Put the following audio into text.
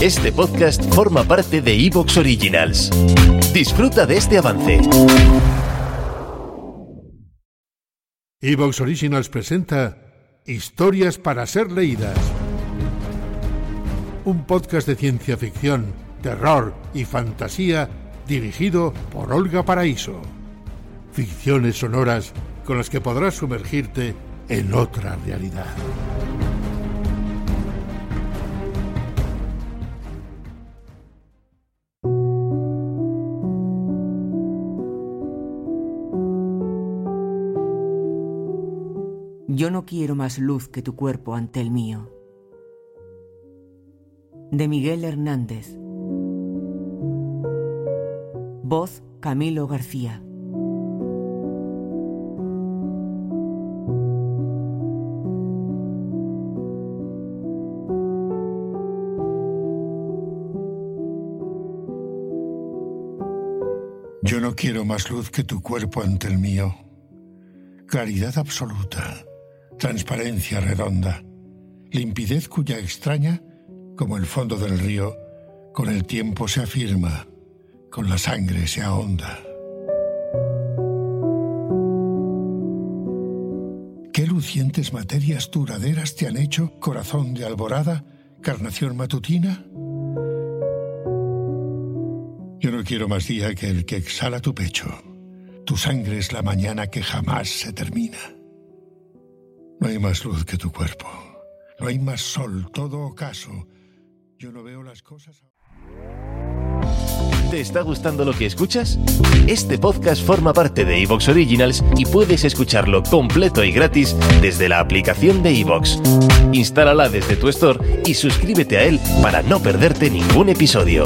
Este podcast forma parte de Evox Originals. Disfruta de este avance. Evox Originals presenta Historias para ser leídas. Un podcast de ciencia ficción, terror y fantasía dirigido por Olga Paraíso. Ficciones sonoras con las que podrás sumergirte en otra realidad. Yo no quiero más luz que tu cuerpo ante el mío. De Miguel Hernández. Voz Camilo García. Yo no quiero más luz que tu cuerpo ante el mío. Claridad absoluta, transparencia redonda, limpidez cuya extraña, como el fondo del río, con el tiempo se afirma, con la sangre se ahonda. ¿Qué lucientes materias duraderas te han hecho corazón de alborada, carnación matutina? Yo no quiero más día que el que exhala tu pecho. Tu sangre es la mañana que jamás se termina. No hay más luz que tu cuerpo. No hay más sol, todo ocaso. Yo no veo las cosas. ¿Te está gustando lo que escuchas? Este podcast forma parte de Evox Originals y puedes escucharlo completo y gratis desde la aplicación de Evox. Instálala desde tu store y suscríbete a él para no perderte ningún episodio.